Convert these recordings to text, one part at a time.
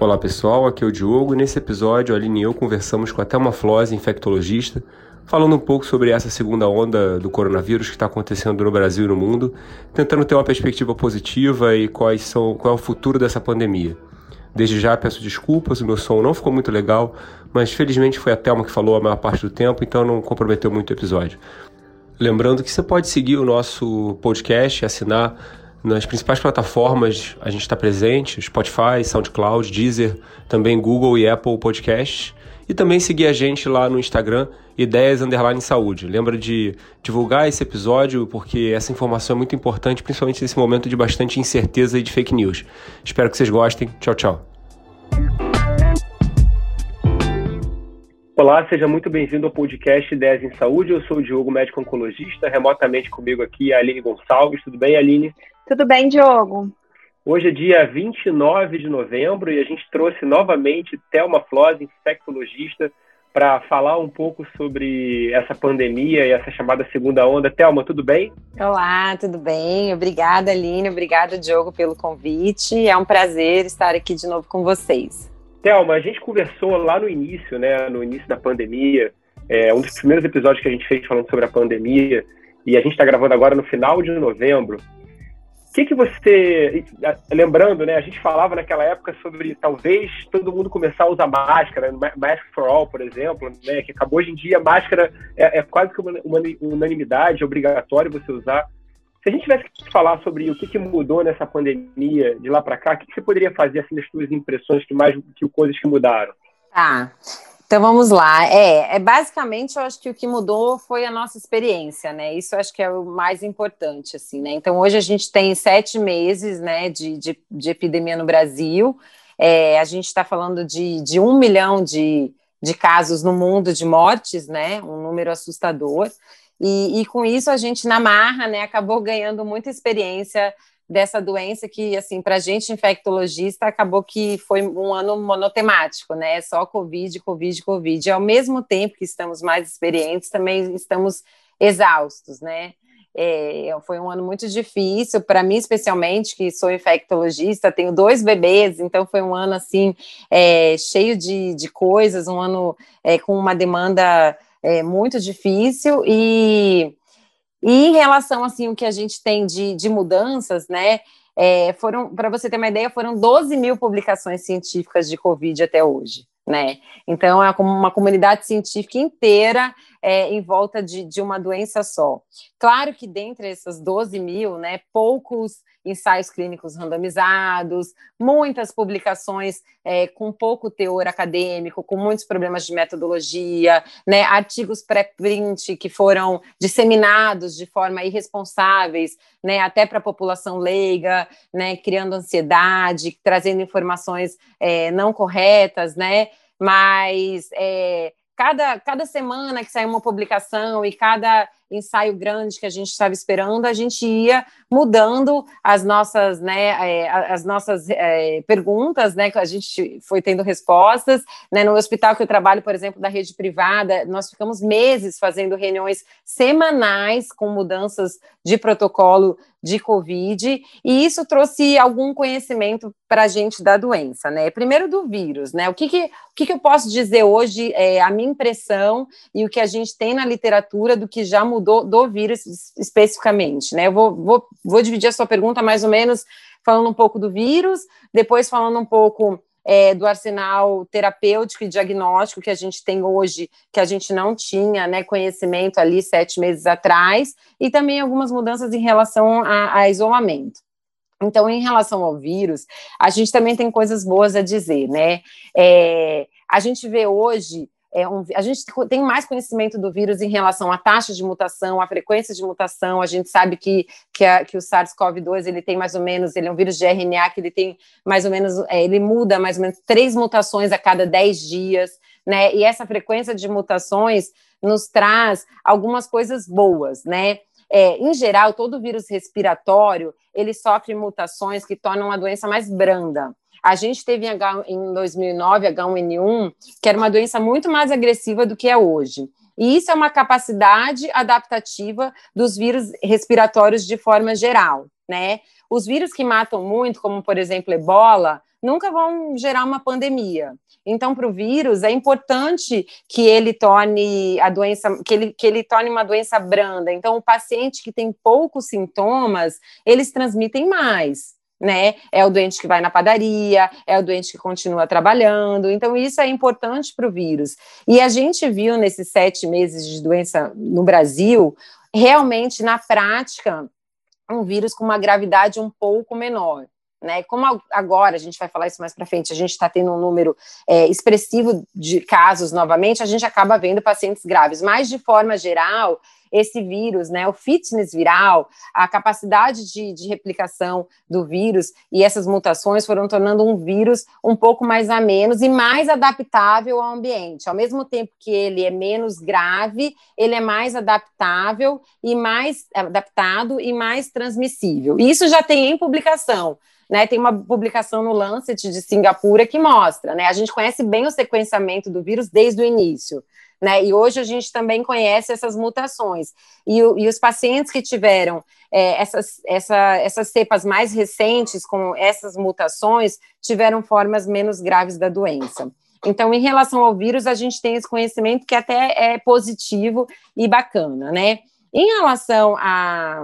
Olá pessoal, aqui é o Diogo. Nesse episódio, a Aline e eu conversamos com a Thelma Flose, infectologista, falando um pouco sobre essa segunda onda do coronavírus que está acontecendo no Brasil e no mundo, tentando ter uma perspectiva positiva e quais são, qual é o futuro dessa pandemia. Desde já peço desculpas, o meu som não ficou muito legal, mas felizmente foi a Thelma que falou a maior parte do tempo, então não comprometeu muito o episódio. Lembrando que você pode seguir o nosso podcast, assinar nas principais plataformas a gente está presente, Spotify, SoundCloud, Deezer, também Google e Apple Podcasts. E também seguir a gente lá no Instagram, Ideias Underline Saúde. Lembra de divulgar esse episódio, porque essa informação é muito importante, principalmente nesse momento de bastante incerteza e de fake news. Espero que vocês gostem. Tchau, tchau. Olá, seja muito bem-vindo ao podcast Ideias em Saúde. Eu sou o Diogo, médico oncologista. Remotamente comigo aqui a Aline Gonçalves. Tudo bem, Aline? Tudo bem, Diogo? Hoje é dia 29 de novembro e a gente trouxe novamente Thelma Flose, infectologista, para falar um pouco sobre essa pandemia e essa chamada segunda onda. Thelma, tudo bem? Olá, tudo bem? Obrigada, Aline. Obrigada, Diogo, pelo convite. É um prazer estar aqui de novo com vocês. Thelma, a gente conversou lá no início, né, no início da pandemia, é, um dos primeiros episódios que a gente fez falando sobre a pandemia, e a gente está gravando agora no final de novembro. O que, que você. Lembrando, né? A gente falava naquela época sobre talvez todo mundo começar a usar máscara, Mask for All, por exemplo, né? Que acabou hoje em dia, máscara é, é quase que uma, uma unanimidade, é obrigatório você usar. Se a gente tivesse que falar sobre o que, que mudou nessa pandemia de lá para cá, o que, que, você poderia fazer assim das suas impressões que mais que coisas que mudaram? Tá. Então vamos lá. É, é basicamente eu acho que o que mudou foi a nossa experiência, né? Isso acho que é o mais importante, assim, né? Então hoje a gente tem sete meses, né, de, de, de epidemia no Brasil. É, a gente está falando de, de um milhão de, de casos no mundo de mortes, né? Um número assustador. E, e com isso a gente na marra, né, acabou ganhando muita experiência dessa doença que, assim, para a gente infectologista, acabou que foi um ano monotemático, né? Só Covid, Covid, Covid. Ao mesmo tempo que estamos mais experientes, também estamos exaustos, né? É, foi um ano muito difícil para mim, especialmente, que sou infectologista, tenho dois bebês, então foi um ano assim é, cheio de, de coisas, um ano é, com uma demanda é, muito difícil e e em relação assim o que a gente tem de, de mudanças, né? É, foram, para você ter uma ideia, foram 12 mil publicações científicas de Covid até hoje. Né? Então, é como uma comunidade científica inteira é, em volta de, de uma doença só. Claro que dentre essas 12 mil, né, poucos ensaios clínicos randomizados, muitas publicações é, com pouco teor acadêmico, com muitos problemas de metodologia, né, artigos pré-print que foram disseminados de forma irresponsáveis, né, até para a população leiga, né, criando ansiedade, trazendo informações é, não corretas, né, mas é, cada, cada semana que sai uma publicação e cada ensaio grande que a gente estava esperando, a gente ia mudando as nossas, né, é, as nossas é, perguntas, né, que a gente foi tendo respostas, né, no hospital que eu trabalho, por exemplo, da rede privada, nós ficamos meses fazendo reuniões semanais com mudanças de protocolo de Covid, e isso trouxe algum conhecimento para a gente da doença, né? Primeiro do vírus, né? O que, que, o que, que eu posso dizer hoje, é, a minha impressão e o que a gente tem na literatura do que já mudou do vírus especificamente, né? Eu vou, vou, vou dividir a sua pergunta mais ou menos falando um pouco do vírus, depois falando um pouco é, do arsenal terapêutico e diagnóstico que a gente tem hoje, que a gente não tinha né, conhecimento ali sete meses atrás, e também algumas mudanças em relação a, a isolamento. Então, em relação ao vírus, a gente também tem coisas boas a dizer, né? É, a gente vê hoje é um, a gente tem mais conhecimento do vírus em relação à taxa de mutação, à frequência de mutação. A gente sabe que, que, a, que o SARS-CoV-2 ele tem mais ou menos, ele é um vírus de RNA que ele tem mais ou menos, é, ele muda mais ou menos três mutações a cada dez dias, né? E essa frequência de mutações nos traz algumas coisas boas, né? É, em geral, todo vírus respiratório ele sofre mutações que tornam a doença mais branda. A gente teve em 2009 H1N1, que era uma doença muito mais agressiva do que é hoje. E isso é uma capacidade adaptativa dos vírus respiratórios de forma geral, né? Os vírus que matam muito, como por exemplo ebola, nunca vão gerar uma pandemia. Então, para o vírus, é importante que ele torne a doença, que ele, que ele torne uma doença branda. Então, o paciente que tem poucos sintomas, eles transmitem mais. Né? É o doente que vai na padaria, é o doente que continua trabalhando. Então, isso é importante para o vírus. E a gente viu nesses sete meses de doença no Brasil, realmente, na prática, um vírus com uma gravidade um pouco menor. Né? Como agora, a gente vai falar isso mais para frente, a gente está tendo um número é, expressivo de casos novamente, a gente acaba vendo pacientes graves, mas de forma geral, esse vírus, né, o fitness viral, a capacidade de, de replicação do vírus e essas mutações foram tornando um vírus um pouco mais a menos e mais adaptável ao ambiente. Ao mesmo tempo que ele é menos grave, ele é mais adaptável e mais adaptado e mais transmissível. Isso já tem em publicação. Né, tem uma publicação no Lancet de Singapura que mostra, né? A gente conhece bem o sequenciamento do vírus desde o início. Né? E hoje a gente também conhece essas mutações. E, e os pacientes que tiveram é, essas, essa, essas cepas mais recentes com essas mutações tiveram formas menos graves da doença. Então, em relação ao vírus, a gente tem esse conhecimento que até é positivo e bacana, né? Em relação a,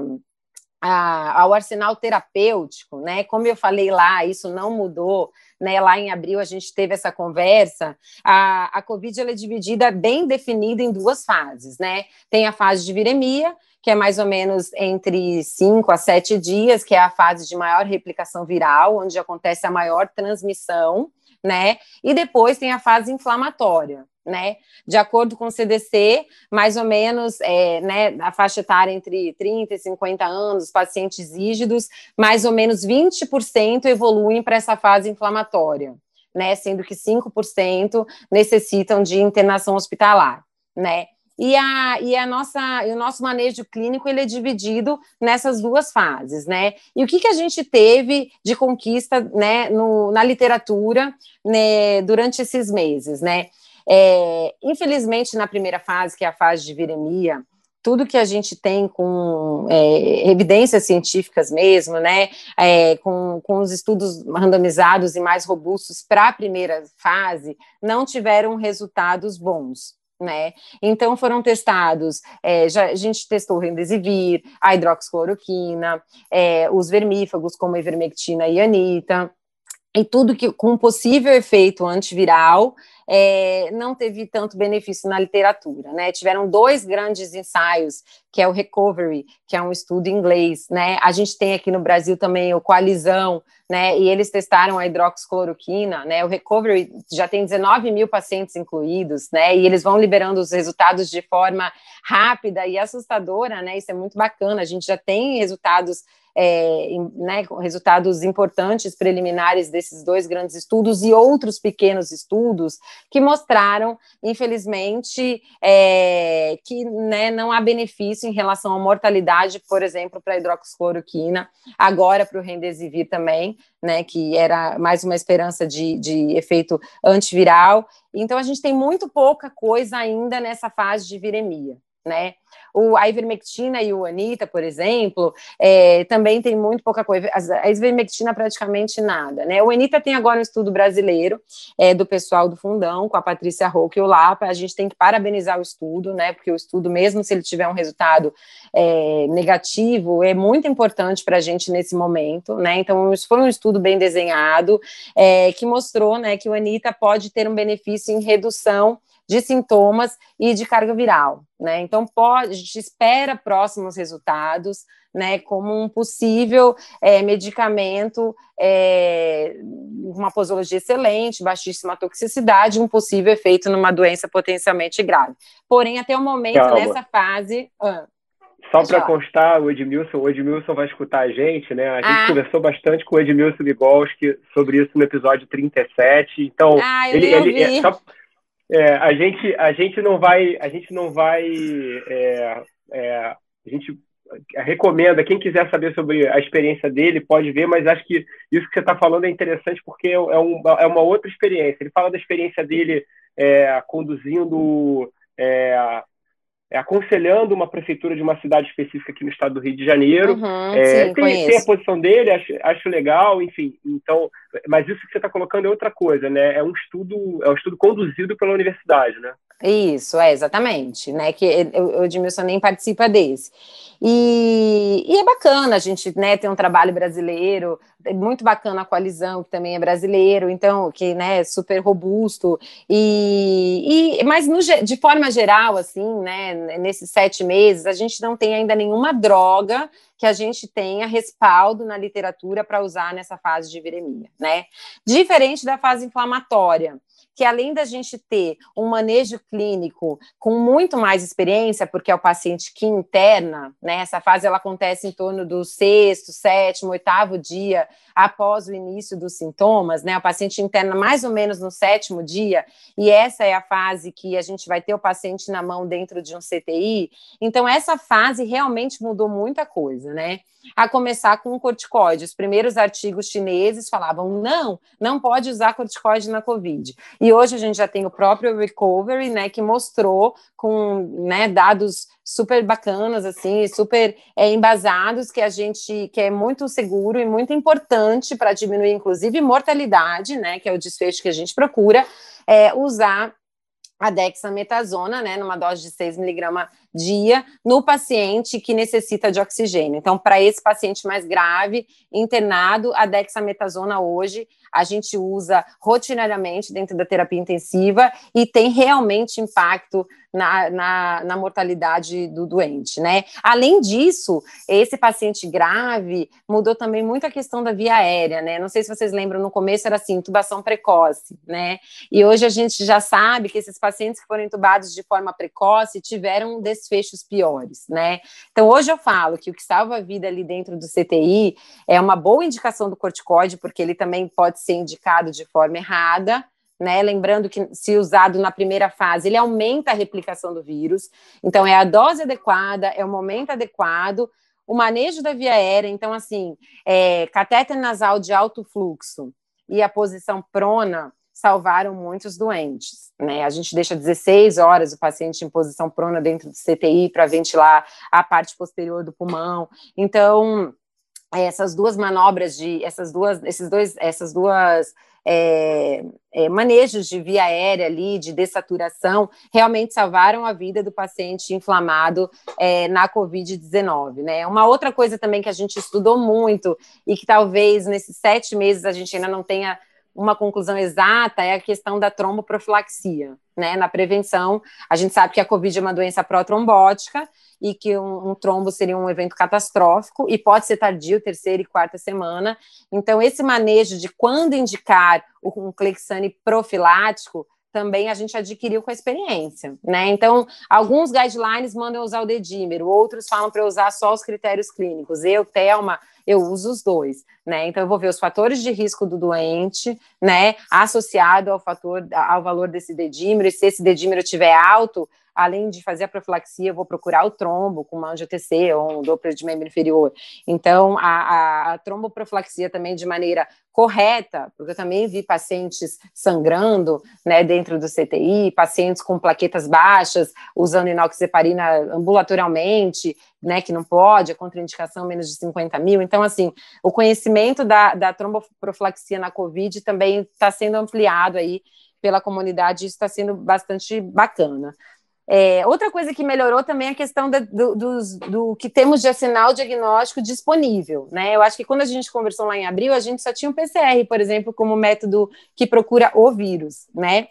a, ao arsenal terapêutico, né? Como eu falei lá, isso não mudou, né? Lá em abril a gente teve essa conversa. A, a Covid ela é dividida bem definida em duas fases, né? Tem a fase de viremia, que é mais ou menos entre 5 a 7 dias, que é a fase de maior replicação viral, onde acontece a maior transmissão, né? E depois tem a fase inflamatória, né? De acordo com o CDC, mais ou menos, é, né, a faixa etária entre 30 e 50 anos, pacientes rígidos, mais ou menos 20% evoluem para essa fase inflamatória, né? Sendo que 5% necessitam de internação hospitalar, né? E, a, e, a nossa, e o nosso manejo clínico ele é dividido nessas duas fases, né? E o que, que a gente teve de conquista né, no, na literatura né, durante esses meses, né? É, infelizmente, na primeira fase, que é a fase de viremia, tudo que a gente tem com é, evidências científicas mesmo, né, é, com, com os estudos randomizados e mais robustos para a primeira fase, não tiveram resultados bons. Né? Então foram testados, é, já, a gente testou o Remdesivir, a hidroxicloroquina, é, os vermífagos como a ivermectina e anita, e tudo que com possível efeito antiviral, é, não teve tanto benefício na literatura, né? Tiveram dois grandes ensaios, que é o Recovery, que é um estudo inglês, né? A gente tem aqui no Brasil também o Coalizão, né? E eles testaram a hidroxicloroquina, né? O Recovery já tem 19 mil pacientes incluídos, né? E eles vão liberando os resultados de forma rápida e assustadora, né? Isso é muito bacana. A gente já tem resultados é, né, resultados importantes preliminares desses dois grandes estudos e outros pequenos estudos que mostraram, infelizmente, é, que né, não há benefício em relação à mortalidade, por exemplo, para a hidroxicloroquina, agora para o Remdesivir também, né, que era mais uma esperança de, de efeito antiviral. Então, a gente tem muito pouca coisa ainda nessa fase de viremia, né? O, a ivermectina e o anita, por exemplo, é, também tem muito pouca coisa. A ivermectina praticamente nada, né? O anita tem agora um estudo brasileiro é, do pessoal do Fundão, com a Patrícia Roque e o Lapa. A gente tem que parabenizar o estudo, né? Porque o estudo, mesmo se ele tiver um resultado é, negativo, é muito importante para a gente nesse momento, né? Então, isso foi um estudo bem desenhado é, que mostrou, né, que o anita pode ter um benefício em redução de sintomas e de carga viral, né? Então, pode, a gente espera próximos resultados, né, como um possível é, medicamento, é, uma posologia excelente, baixíssima toxicidade, um possível efeito numa doença potencialmente grave. Porém, até o momento, Calma. nessa fase. Ah, só para constar, o Edmilson, o Edmilson vai escutar a gente, né? A gente ah. conversou bastante com o Edmilson Ligolski sobre isso no episódio 37. Então, ah, ele, ele é, só, é, a gente a gente não vai a gente não vai é, é, a gente recomenda quem quiser saber sobre a experiência dele pode ver mas acho que isso que você está falando é interessante porque é, é, um, é uma outra experiência ele fala da experiência dele é, conduzindo é, aconselhando uma prefeitura de uma cidade específica aqui no estado do Rio de Janeiro. Uhum, sim, tem, tem, a posição dele, acho, acho legal, enfim. Então, mas isso que você está colocando é outra coisa, né? É um estudo, é um estudo conduzido pela universidade, né? Isso, é, exatamente, né, que o Edmilson nem participa desse. E, e, é bacana a gente, né, ter um trabalho brasileiro, é muito bacana a coalizão, que também é brasileiro, então, que, né, é super robusto, e, e mas no, de forma geral, assim, né, nesses sete meses, a gente não tem ainda nenhuma droga que a gente tenha respaldo na literatura para usar nessa fase de viremia, né, diferente da fase inflamatória, que além da gente ter um manejo clínico com muito mais experiência, porque é o paciente que interna, né? Essa fase ela acontece em torno do sexto, sétimo, oitavo dia após o início dos sintomas, né? O paciente interna mais ou menos no sétimo dia, e essa é a fase que a gente vai ter o paciente na mão dentro de um CTI. Então, essa fase realmente mudou muita coisa, né? A começar com o corticoide. Os primeiros artigos chineses falavam: não, não pode usar corticoide na Covid. E hoje a gente já tem o próprio Recovery, né, que mostrou com né, dados super bacanas, assim, super é, embasados, que a gente que é muito seguro e muito importante para diminuir, inclusive, mortalidade, né, que é o desfecho que a gente procura, é, usar a dexametasona, né, numa dose de 6 miligramas dia, no paciente que necessita de oxigênio. Então, para esse paciente mais grave, internado, a dexametasona hoje a gente usa rotineiramente dentro da terapia intensiva e tem realmente impacto na, na, na, mortalidade do doente, né? Além disso, esse paciente grave mudou também muito a questão da via aérea, né? Não sei se vocês lembram, no começo era assim, intubação precoce, né? E hoje a gente já sabe que esses pacientes que foram intubados de forma precoce tiveram desfechos piores, né? Então, hoje eu falo que o que salva a vida ali dentro do CTI é uma boa indicação do corticoide, porque ele também pode ser indicado de forma errada, né? Lembrando que, se usado na primeira fase, ele aumenta a replicação do vírus. Então, é a dose adequada, é o momento adequado, o manejo da via aérea. Então, assim, é, catéter nasal de alto fluxo e a posição prona salvaram muitos doentes. Né? A gente deixa 16 horas o paciente em posição prona dentro do CTI para ventilar a parte posterior do pulmão. Então, essas duas manobras de essas duas esses dois essas duas é, é, manejos de via aérea ali, de dessaturação, realmente salvaram a vida do paciente inflamado é, na Covid-19, né? Uma outra coisa também que a gente estudou muito e que talvez nesses sete meses a gente ainda não tenha uma conclusão exata é a questão da tromboprofilaxia, né? Na prevenção, a gente sabe que a Covid é uma doença protrombótica e que um, um, trombo seria um evento catastrófico e pode ser tardio, terceira e quarta semana. Então, esse manejo de quando indicar um Clexane profilático também a gente adquiriu com a experiência, né? Então, alguns guidelines mandam usar o dedímero, outros falam para usar só os critérios clínicos. Eu, Thelma, eu uso os dois, né? Então eu vou ver os fatores de risco do doente, né, associado ao fator ao valor desse dedímero, e se esse dedímero estiver alto, além de fazer a profilaxia, eu vou procurar o trombo com uma angiotc ou um Doppler de membro inferior. Então, a, a, a tromboprofilaxia também de maneira correta, porque eu também vi pacientes sangrando, né, dentro do CTI, pacientes com plaquetas baixas, usando inoxeparina ambulatorialmente, né, que não pode, a contraindicação menos de 50 mil. Então, assim, o conhecimento da, da tromboprofilaxia na COVID também está sendo ampliado aí pela comunidade, isso está sendo bastante bacana. É, outra coisa que melhorou também é a questão da, do, do, do, que temos de sinal diagnóstico disponível, né? Eu acho que quando a gente conversou lá em abril, a gente só tinha um PCR, por exemplo, como método que procura o vírus, né?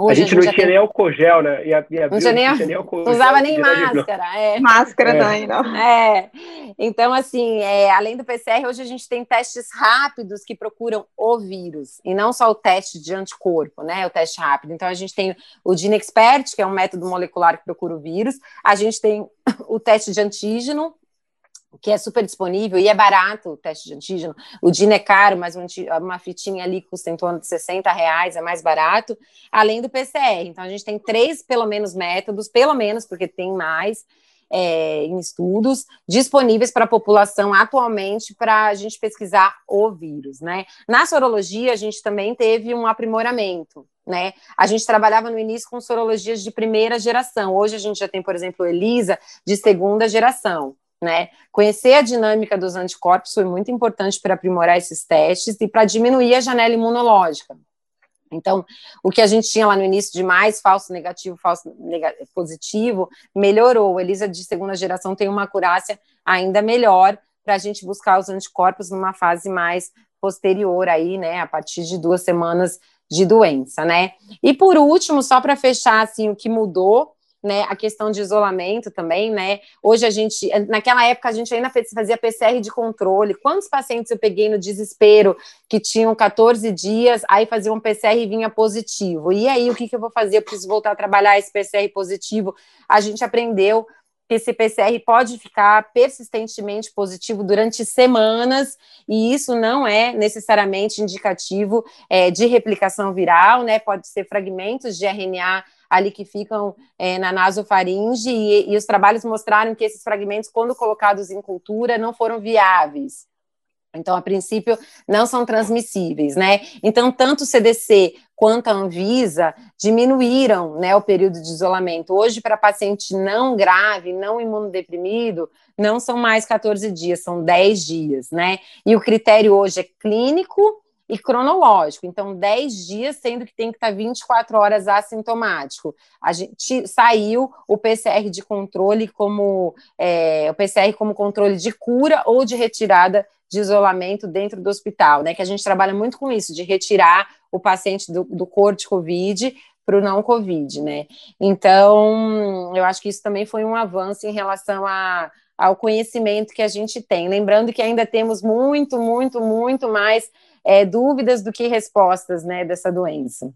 Hoje, a gente a gente não tinha nem álcool gel, né? E a, e a não tinha nem, não, nem álcool não usava nem máscara. É. Máscara é. também, não. É. Então, assim, é, além do PCR, hoje a gente tem testes rápidos que procuram o vírus, e não só o teste de anticorpo, né? O teste rápido. Então, a gente tem o DineXpert, que é um método molecular que procura o vírus, a gente tem o teste de antígeno, que é super disponível e é barato o teste de antígeno. O DIN é caro, mas uma fitinha ali custa em torno de 60 reais, é mais barato, além do PCR. Então, a gente tem três, pelo menos, métodos, pelo menos, porque tem mais, é, em estudos disponíveis para a população atualmente para a gente pesquisar o vírus, né? Na sorologia, a gente também teve um aprimoramento. Né? A gente trabalhava no início com sorologias de primeira geração. Hoje a gente já tem, por exemplo, ELISA de segunda geração. Né? Conhecer a dinâmica dos anticorpos foi muito importante para aprimorar esses testes e para diminuir a janela imunológica. Então, o que a gente tinha lá no início de mais falso negativo, falso positivo, melhorou. A Elisa de segunda geração tem uma acurácia ainda melhor para a gente buscar os anticorpos numa fase mais posterior aí, né, a partir de duas semanas de doença, né? E por último, só para fechar assim, o que mudou né, a questão de isolamento também, né? Hoje a gente, naquela época a gente ainda fazia PCR de controle. Quantos pacientes eu peguei no desespero que tinham 14 dias, aí fazia um PCR e vinha positivo. E aí o que, que eu vou fazer? Eu preciso voltar a trabalhar esse PCR positivo. A gente aprendeu que esse PCR pode ficar persistentemente positivo durante semanas, e isso não é necessariamente indicativo é, de replicação viral, né? Pode ser fragmentos de RNA ali que ficam é, na nasofaringe, e, e os trabalhos mostraram que esses fragmentos, quando colocados em cultura, não foram viáveis. Então, a princípio, não são transmissíveis, né? Então, tanto o CDC quanto a Anvisa diminuíram né, o período de isolamento. Hoje, para paciente não grave, não imunodeprimido, não são mais 14 dias, são 10 dias, né? E o critério hoje é clínico e cronológico. Então, 10 dias, sendo que tem que estar 24 horas assintomático. A gente saiu o PCR de controle como é, o PCR como controle de cura ou de retirada de isolamento dentro do hospital, né? Que a gente trabalha muito com isso, de retirar o paciente do, do corte Covid para o não Covid, né? Então, eu acho que isso também foi um avanço em relação a, ao conhecimento que a gente tem. Lembrando que ainda temos muito, muito, muito mais é, dúvidas do que respostas, né, dessa doença.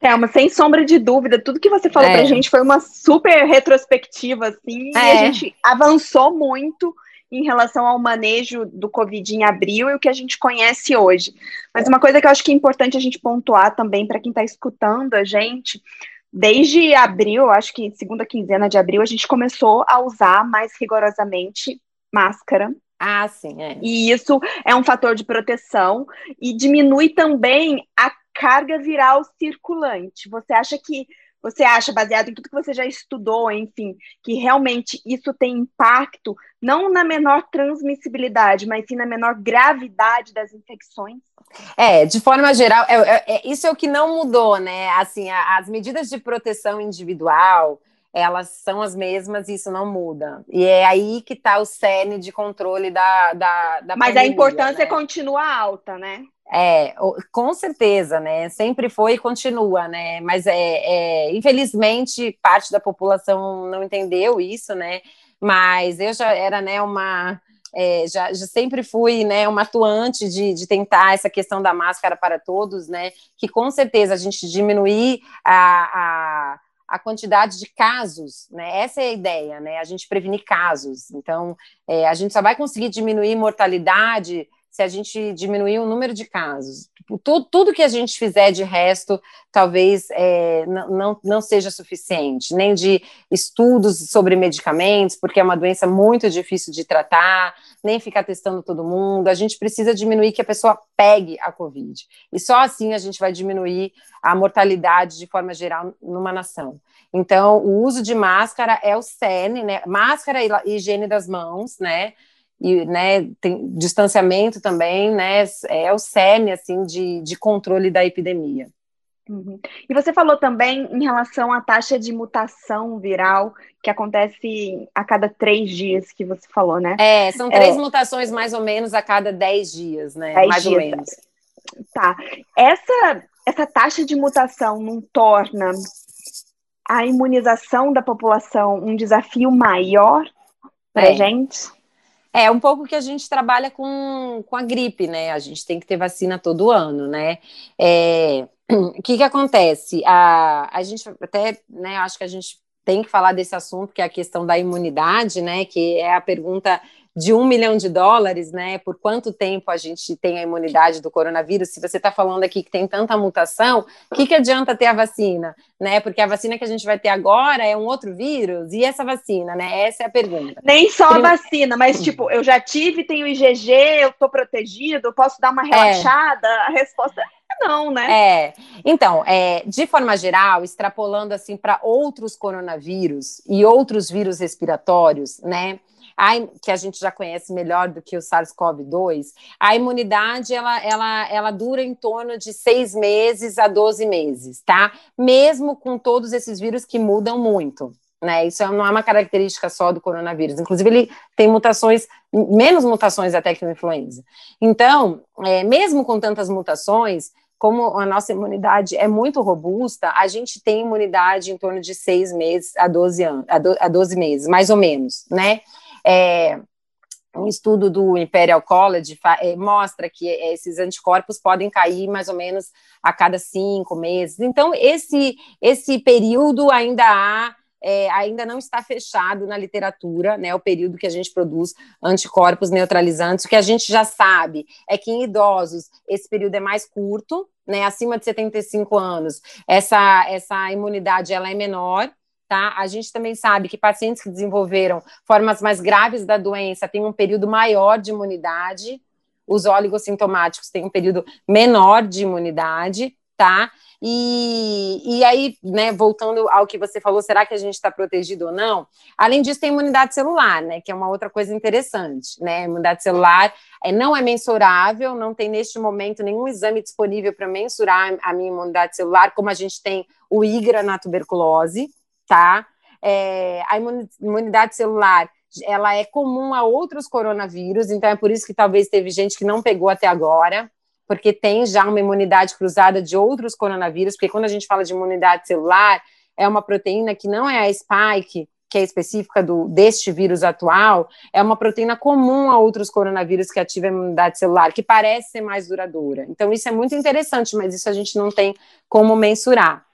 Thelma, sem sombra de dúvida, tudo que você falou é. para a gente foi uma super retrospectiva, assim, é. e a gente avançou muito em relação ao manejo do Covid em abril e o que a gente conhece hoje. Mas uma coisa que eu acho que é importante a gente pontuar também para quem está escutando a gente, desde abril, acho que segunda quinzena de abril, a gente começou a usar mais rigorosamente máscara ah, sim, é. E isso é um fator de proteção e diminui também a carga viral circulante. Você acha que você acha, baseado em tudo que você já estudou, enfim, que realmente isso tem impacto não na menor transmissibilidade, mas sim na menor gravidade das infecções? É, de forma geral, é, é, é isso é o que não mudou, né? Assim, a, as medidas de proteção individual, elas são as mesmas e isso não muda. E é aí que está o cerne de controle da, da, da Mas pandemia, a importância né? continua alta, né? É, com certeza, né? Sempre foi e continua, né? Mas é, é, infelizmente parte da população não entendeu isso, né? Mas eu já era, né, uma é, já, já, sempre fui né, uma atuante de, de, tentar essa questão da máscara para todos, né? Que com certeza a gente diminuir a, a a quantidade de casos, né? Essa é a ideia, né? A gente prevenir casos. Então, é, a gente só vai conseguir diminuir mortalidade se a gente diminuir o número de casos. Tipo, tudo, tudo que a gente fizer de resto, talvez é, não, não seja suficiente, nem de estudos sobre medicamentos, porque é uma doença muito difícil de tratar, nem ficar testando todo mundo. A gente precisa diminuir que a pessoa pegue a Covid. E só assim a gente vai diminuir a mortalidade de forma geral numa nação. Então, o uso de máscara é o cerne, né? Máscara e higiene das mãos, né? E né, tem distanciamento também, né, é o cerne assim de, de controle da epidemia. Uhum. E você falou também em relação à taxa de mutação viral que acontece a cada três dias que você falou, né? É, são três é... mutações mais ou menos a cada dez dias, né? Dez mais dias. ou menos. Tá. Essa, essa taxa de mutação não torna a imunização da população um desafio maior para a é. gente? É um pouco que a gente trabalha com, com a gripe, né? A gente tem que ter vacina todo ano, né? É, o que que acontece? A, a gente até, né, acho que a gente tem que falar desse assunto, que é a questão da imunidade, né? Que é a pergunta de um milhão de dólares, né? Por quanto tempo a gente tem a imunidade do coronavírus? Se você está falando aqui que tem tanta mutação, o que, que adianta ter a vacina, né? Porque a vacina que a gente vai ter agora é um outro vírus e essa vacina, né? Essa é a pergunta. Nem só a vacina, mas tipo, eu já tive, tenho IgG, eu estou protegido, posso dar uma é. relaxada? É. A resposta é não, né? É. Então, é, de forma geral, extrapolando assim para outros coronavírus e outros vírus respiratórios, né? A, que a gente já conhece melhor do que o SARS-CoV-2, a imunidade ela, ela, ela dura em torno de seis meses a 12 meses, tá? Mesmo com todos esses vírus que mudam muito. Né, isso não é uma característica só do coronavírus. Inclusive, ele tem mutações, menos mutações até que no influenza. Então, é, mesmo com tantas mutações, como a nossa imunidade é muito robusta, a gente tem imunidade em torno de seis meses a 12, anos, a 12 meses, mais ou menos, né? É, um estudo do Imperial College é, mostra que esses anticorpos podem cair mais ou menos a cada cinco meses. Então, esse, esse período ainda há é, ainda não está fechado na literatura, né, o período que a gente produz anticorpos neutralizantes. O que a gente já sabe é que em idosos esse período é mais curto, né, acima de 75 anos, essa, essa imunidade ela é menor, Tá? A gente também sabe que pacientes que desenvolveram formas mais graves da doença têm um período maior de imunidade, os oligossintomáticos têm um período menor de imunidade, tá? E, e aí, né, voltando ao que você falou, será que a gente está protegido ou não? Além disso, tem imunidade celular, né, que é uma outra coisa interessante, né? Imunidade celular é, não é mensurável, não tem neste momento nenhum exame disponível para mensurar a minha imunidade celular, como a gente tem o IGRA na tuberculose, tá? É, a imunidade celular ela é comum a outros coronavírus, então é por isso que talvez teve gente que não pegou até agora porque tem já uma imunidade cruzada de outros coronavírus, porque quando a gente fala de imunidade celular, é uma proteína que não é a spike, que é específica do, deste vírus atual, é uma proteína comum a outros coronavírus que ativa a imunidade celular, que parece ser mais duradoura. Então, isso é muito interessante, mas isso a gente não tem como mensurar.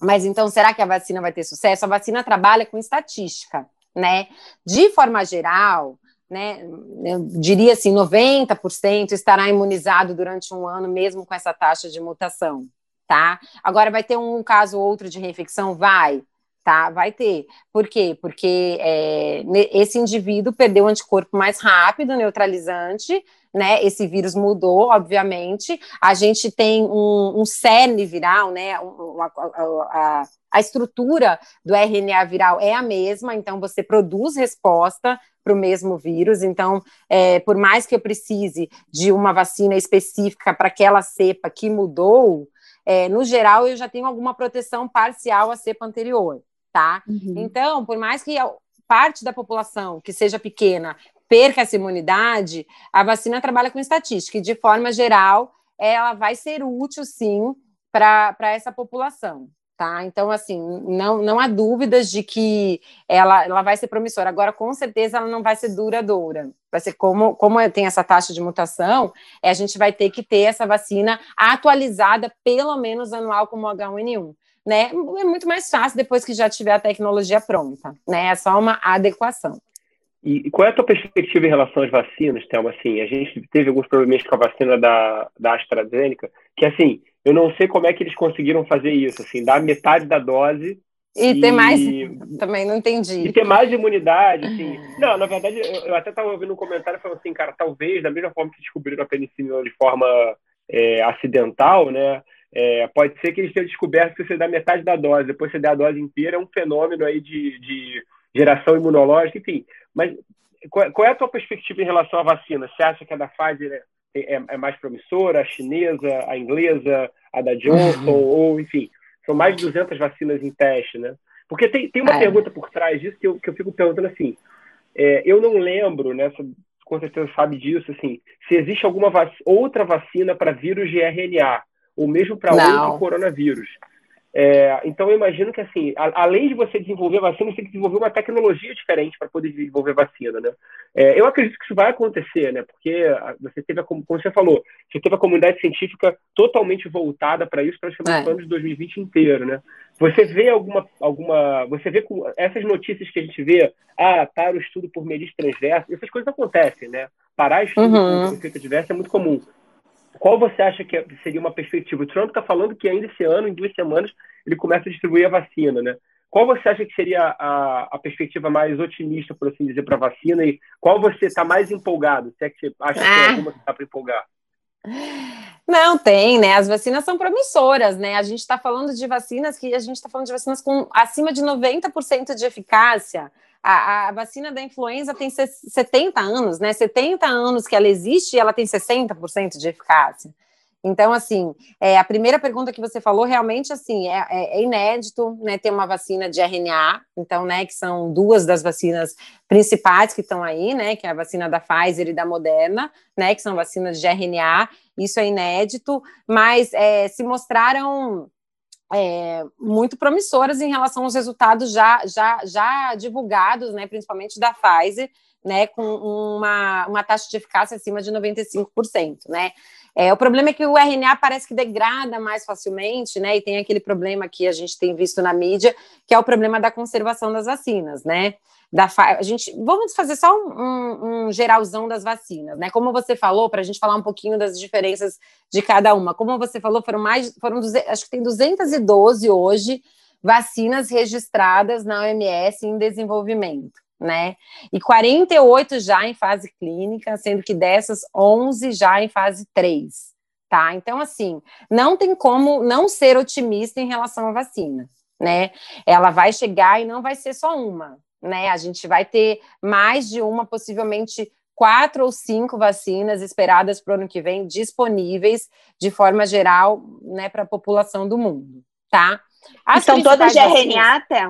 Mas então, será que a vacina vai ter sucesso? A vacina trabalha com estatística, né? De forma geral, né, eu diria assim, 90% estará imunizado durante um ano, mesmo com essa taxa de mutação, tá? Agora, vai ter um caso ou outro de reinfecção? Vai, tá? Vai ter. Por quê? Porque é, esse indivíduo perdeu o anticorpo mais rápido, neutralizante, né? Esse vírus mudou, obviamente. A gente tem um, um cerne viral, né? A, a, a, estrutura do RNA viral é a mesma, então você produz resposta para o mesmo vírus. Então, é, por mais que eu precise de uma vacina específica para aquela cepa que mudou, é, no geral eu já tenho alguma proteção parcial à cepa anterior, tá? Uhum. Então, por mais que parte da população que seja pequena perca essa imunidade, a vacina trabalha com estatística e, de forma geral, ela vai ser útil, sim, para essa população. Tá? Então, assim, não, não há dúvidas de que ela, ela vai ser promissora. Agora, com certeza, ela não vai ser duradoura. Vai ser como, como tem essa taxa de mutação, é, a gente vai ter que ter essa vacina atualizada, pelo menos anual, como H1N1. Né? É muito mais fácil depois que já tiver a tecnologia pronta, né? É só uma adequação. E qual é a tua perspectiva em relação às vacinas, Thelma? Assim, a gente teve alguns problemas com a vacina da, da AstraZeneca, que assim, eu não sei como é que eles conseguiram fazer isso, assim, dar metade da dose. E, e ter mais. Também não entendi. E ter mais imunidade, assim. Não, na verdade, eu, eu até estava ouvindo um comentário falando assim, cara, talvez, da mesma forma que descobriram a penicilina de forma é, acidental, né? É, pode ser que eles tenham descoberto que você dá metade da dose, depois você dá a dose inteira, é um fenômeno aí de, de geração imunológica, enfim. Mas qual, qual, é a tua perspectiva em relação à vacina? Você acha que a da Pfizer é, é, é mais promissora, a chinesa, a inglesa, a da Johnson, uhum. ou enfim, são mais de 200 vacinas em teste, né? Porque tem, tem uma é. pergunta por trás disso que eu, que eu fico perguntando assim, é, eu não lembro, né, com certeza sabe disso, assim, se existe alguma vac outra vacina para vírus de RNA, ou mesmo para outro coronavírus. É, então eu imagino que assim, a, além de você desenvolver vacina, você tem que desenvolver uma tecnologia diferente para poder desenvolver vacina, né? É, eu acredito que isso vai acontecer, né? Porque você teve, a, como você falou, você teve a comunidade científica totalmente voltada para isso praticamente é. no ano de 2020 inteiro, né? Você vê alguma, alguma, você vê com essas notícias que a gente vê, ah, para o estudo por medida transversa, essas coisas acontecem, né? Parar estudo uhum. por adverso é muito comum. Qual você acha que seria uma perspectiva? O Trump está falando que ainda esse ano, em duas semanas, ele começa a distribuir a vacina, né? Qual você acha que seria a, a perspectiva mais otimista, por assim dizer, para a vacina? E qual você está mais empolgado? Se é que você acha que tem ah. alguma que está para empolgar? Não, tem, né? As vacinas são promissoras, né? A gente está falando de vacinas que a gente está falando de vacinas com acima de 90% de eficácia. A, a, vacina da influenza tem 70 anos, né? 70 anos que ela existe e ela tem 60% de eficácia. Então, assim, é, a primeira pergunta que você falou, realmente, assim, é, é, é, inédito, né, ter uma vacina de RNA, então, né, que são duas das vacinas principais que estão aí, né, que é a vacina da Pfizer e da Moderna, né, que são vacinas de RNA, isso é inédito, mas é, se mostraram é, muito promissoras em relação aos resultados já, já, já divulgados, né, principalmente da Pfizer, né, com uma, uma taxa de eficácia acima de 95%, né. É, o problema é que o RNA parece que degrada mais facilmente, né, e tem aquele problema que a gente tem visto na mídia, que é o problema da conservação das vacinas, né, da a gente vamos fazer só um, um, um, geralzão das vacinas, né? Como você falou, para a gente falar um pouquinho das diferenças de cada uma. Como você falou, foram mais, foram acho que tem 212 hoje vacinas registradas na OMS em desenvolvimento, né? E 48 já em fase clínica, sendo que dessas 11 já em fase 3, tá? Então assim, não tem como não ser otimista em relação à vacina, né? Ela vai chegar e não vai ser só uma, né? A gente vai ter mais de uma, possivelmente quatro ou cinco vacinas esperadas para o ano que vem disponíveis de forma geral, né, para a população do mundo, tá? As são todas de RNA, até?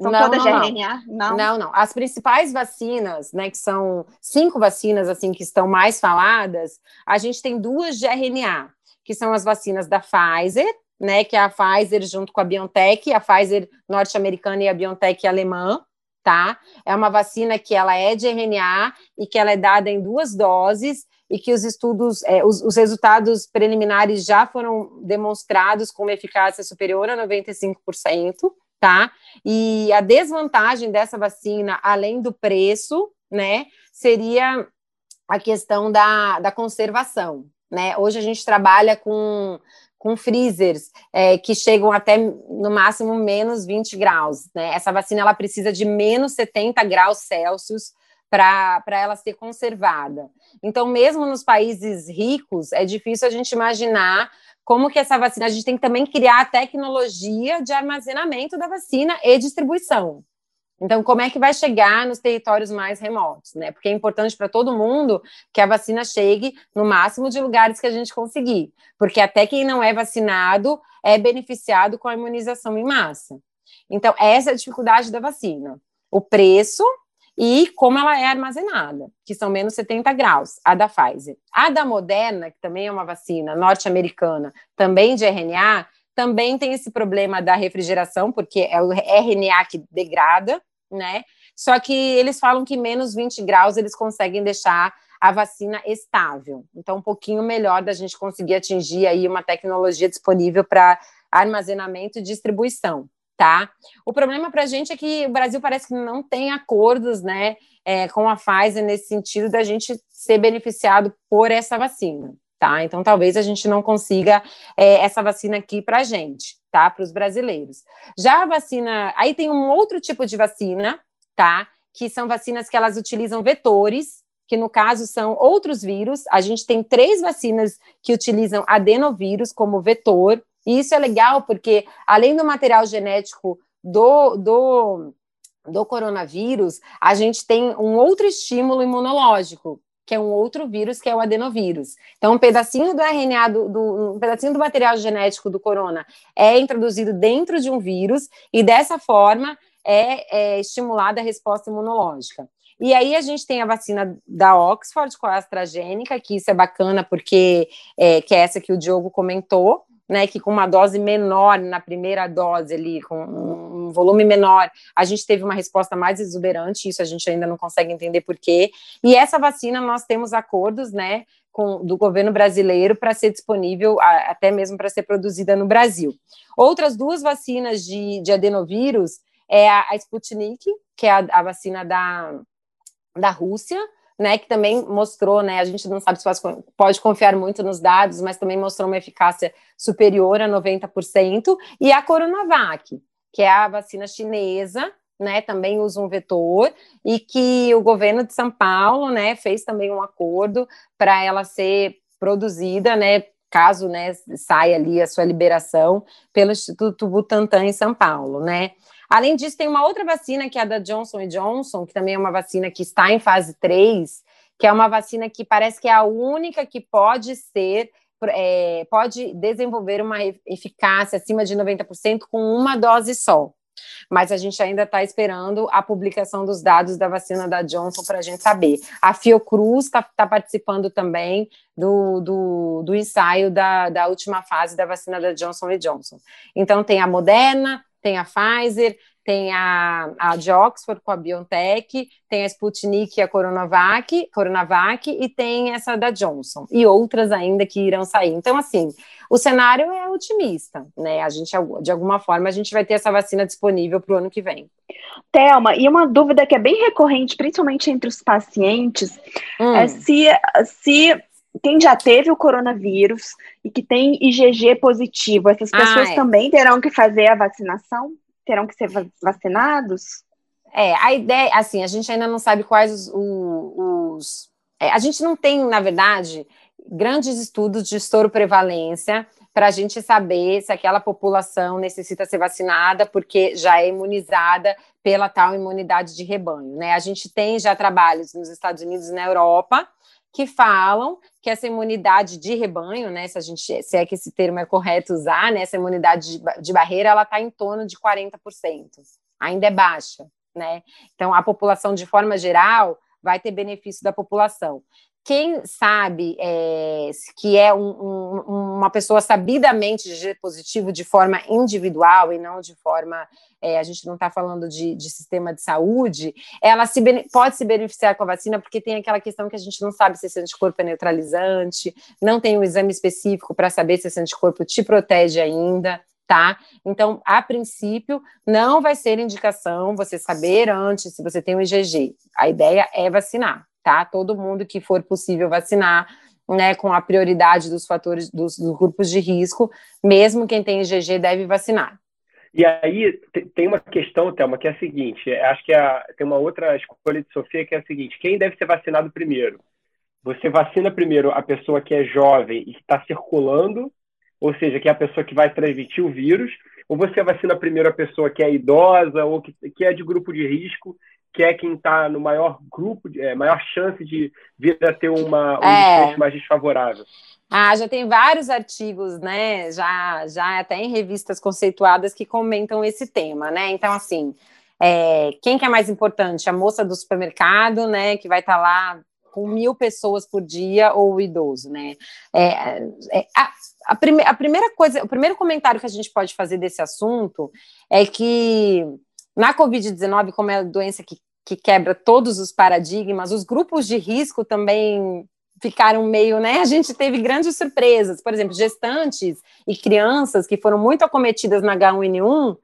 São não, todas não, de RNA? Não. não, não. As principais vacinas, né, que são cinco vacinas assim que estão mais faladas, a gente tem duas de RNA, que são as vacinas da Pfizer, né, que é a Pfizer junto com a BioNTech, a Pfizer norte-americana e a BioNTech alemã, tá? É uma vacina que ela é de RNA e que ela é dada em duas doses e que os estudos, é, os, os, resultados preliminares já foram demonstrados com uma eficácia superior a 95%, tá? E a desvantagem dessa vacina, além do preço, né, seria a questão da, da conservação, né? Hoje a gente trabalha com com freezers é, que chegam até no máximo menos 20 graus. Né? Essa vacina ela precisa de menos 70 graus Celsius para ela ser conservada. Então, mesmo nos países ricos, é difícil a gente imaginar como que essa vacina. A gente tem que também criar a tecnologia de armazenamento da vacina e distribuição. Então, como é que vai chegar nos territórios mais remotos, né? Porque é importante para todo mundo que a vacina chegue no máximo de lugares que a gente conseguir, porque até quem não é vacinado é beneficiado com a imunização em massa. Então, essa é a dificuldade da vacina. O preço e como ela é armazenada, que são menos 70 graus, a da Pfizer. A da Moderna, que também é uma vacina norte-americana, também de RNA, também tem esse problema da refrigeração, porque é o RNA que degrada, né? Só que eles falam que menos 20 graus eles conseguem deixar a vacina estável. Então, um pouquinho melhor da gente conseguir atingir aí uma tecnologia disponível para armazenamento e distribuição, tá? O problema para a gente é que o Brasil parece que não tem acordos, né, é, com a Pfizer nesse sentido da gente ser beneficiado por essa vacina tá? Então, talvez a gente não consiga é, essa vacina aqui para a gente, tá? Para os brasileiros. Já a vacina, aí tem um outro tipo de vacina, tá? Que são vacinas que elas utilizam vetores, que no caso são outros vírus. A gente tem três vacinas que utilizam adenovírus como vetor, e isso é legal porque, além do material genético do, do, do coronavírus, a gente tem um outro estímulo imunológico, que é um outro vírus, que é o adenovírus. Então, um pedacinho do RNA, do, do, um pedacinho do material genético do corona é introduzido dentro de um vírus e dessa forma é, é estimulada a resposta imunológica. E aí a gente tem a vacina da Oxford com a AstraZeneca, que isso é bacana porque é, que é essa que o Diogo comentou, né, que com uma dose menor na primeira dose ali, com um volume menor, a gente teve uma resposta mais exuberante, isso a gente ainda não consegue entender por quê. E essa vacina nós temos acordos, né, com, do governo brasileiro para ser disponível, a, até mesmo para ser produzida no Brasil. Outras duas vacinas de, de adenovírus é a, a Sputnik, que é a, a vacina da, da Rússia, né, que também mostrou, né, a gente não sabe se pode confiar muito nos dados, mas também mostrou uma eficácia superior a 90%, e a Coronavac, que é a vacina chinesa, né, também usa um vetor, e que o governo de São Paulo, né, fez também um acordo para ela ser produzida, né, caso, né, saia ali a sua liberação pelo Instituto Butantan em São Paulo, né. Além disso, tem uma outra vacina, que é a da Johnson Johnson, que também é uma vacina que está em fase 3, que é uma vacina que parece que é a única que pode ser, é, pode desenvolver uma eficácia acima de 90% com uma dose só. Mas a gente ainda está esperando a publicação dos dados da vacina da Johnson para a gente saber. A Fiocruz está tá participando também do, do, do ensaio da, da última fase da vacina da Johnson Johnson. Então, tem a Moderna, tem a Pfizer, tem a, a de Oxford com a BioNTech, tem a Sputnik e a Coronavac, Coronavac e tem essa da Johnson, e outras ainda que irão sair. Então, assim, o cenário é otimista, né? A gente, de alguma forma, a gente vai ter essa vacina disponível para o ano que vem. Thelma, e uma dúvida que é bem recorrente, principalmente entre os pacientes, hum. é se, se quem já teve o coronavírus e que tem IgG positivo, essas pessoas ah, é. também terão que fazer a vacinação? Terão que ser vacinados? É, a ideia, assim, a gente ainda não sabe quais os. os é, a gente não tem, na verdade, grandes estudos de estouro prevalência para a gente saber se aquela população necessita ser vacinada porque já é imunizada pela tal imunidade de rebanho, né? A gente tem já trabalhos nos Estados Unidos e na Europa que falam que essa imunidade de rebanho, né, se a gente, se é que esse termo é correto usar, né, essa imunidade de, de barreira, ela está em torno de 40%, ainda é baixa, né? Então a população de forma geral vai ter benefício da população quem sabe é, que é um, um, uma pessoa sabidamente de positivo de forma individual e não de forma, é, a gente não está falando de, de, sistema de saúde, ela se, pode se beneficiar com a vacina porque tem aquela questão que a gente não sabe se esse anticorpo é neutralizante, não tem um exame específico para saber se esse anticorpo te protege ainda, tá? Então, a princípio, não vai ser indicação você saber antes se você tem o IgG. A ideia é vacinar, tá? Todo mundo que for possível vacinar, né, com a prioridade dos fatores dos, dos grupos de risco, mesmo quem tem IgG deve vacinar. E aí tem uma questão, Thelma, que é a seguinte: é, acho que é tem uma outra escolha de Sofia que é a seguinte: quem deve ser vacinado primeiro? Você vacina primeiro a pessoa que é jovem e está circulando, ou seja, que é a pessoa que vai transmitir o vírus, ou você vacina primeiro a pessoa que é idosa ou que, que é de grupo de risco que é quem está no maior grupo, é, maior chance de vir a ter uma, um é. mais desfavorável. Ah, já tem vários artigos, né? Já, já até em revistas conceituadas que comentam esse tema, né? Então, assim, é, quem que é mais importante? A moça do supermercado, né? Que vai estar tá lá com mil pessoas por dia ou o idoso, né? É, é, a, a, prime, a primeira coisa, o primeiro comentário que a gente pode fazer desse assunto é que na Covid-19, como é a doença que que quebra todos os paradigmas. Os grupos de risco também ficaram meio, né? A gente teve grandes surpresas. Por exemplo, gestantes e crianças que foram muito acometidas na H1N1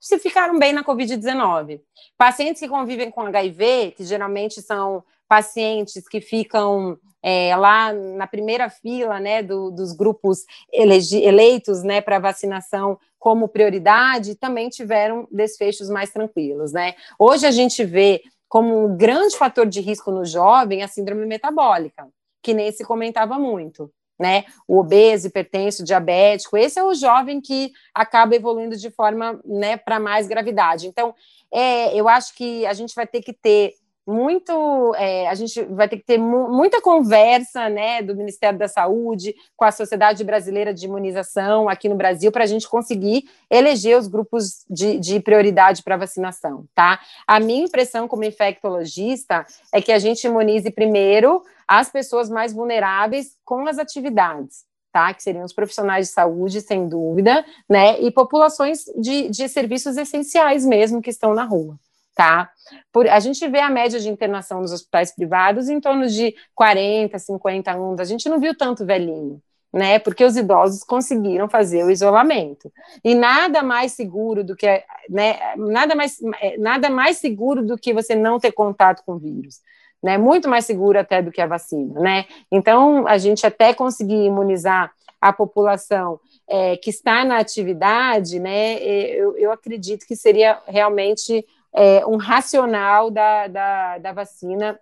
se ficaram bem na Covid-19. Pacientes que convivem com HIV, que geralmente são pacientes que ficam é, lá na primeira fila né, do, dos grupos eleitos né, para vacinação como prioridade, também tiveram desfechos mais tranquilos. Né? Hoje a gente vê como um grande fator de risco no jovem a síndrome metabólica, que nem se comentava muito. Né? O obeso, hipertenso, diabético, esse é o jovem que acaba evoluindo de forma né, para mais gravidade. Então, é, eu acho que a gente vai ter que ter muito, é, a gente vai ter que ter mu muita conversa, né, do Ministério da Saúde com a Sociedade Brasileira de Imunização aqui no Brasil para a gente conseguir eleger os grupos de, de prioridade para vacinação, tá? A minha impressão como infectologista é que a gente imunize primeiro as pessoas mais vulneráveis com as atividades, tá? Que seriam os profissionais de saúde, sem dúvida, né? E populações de, de serviços essenciais mesmo que estão na rua. Tá? Por, a gente vê a média de internação nos hospitais privados em torno de 40, 50 anos. A gente não viu tanto velhinho, né? Porque os idosos conseguiram fazer o isolamento. E nada mais seguro do que, né? Nada mais, nada mais seguro do que você não ter contato com o vírus né? Muito mais seguro até do que a vacina, né? Então, a gente até conseguir imunizar a população é, que está na atividade, né? Eu, eu acredito que seria realmente é, um racional da, da, da vacina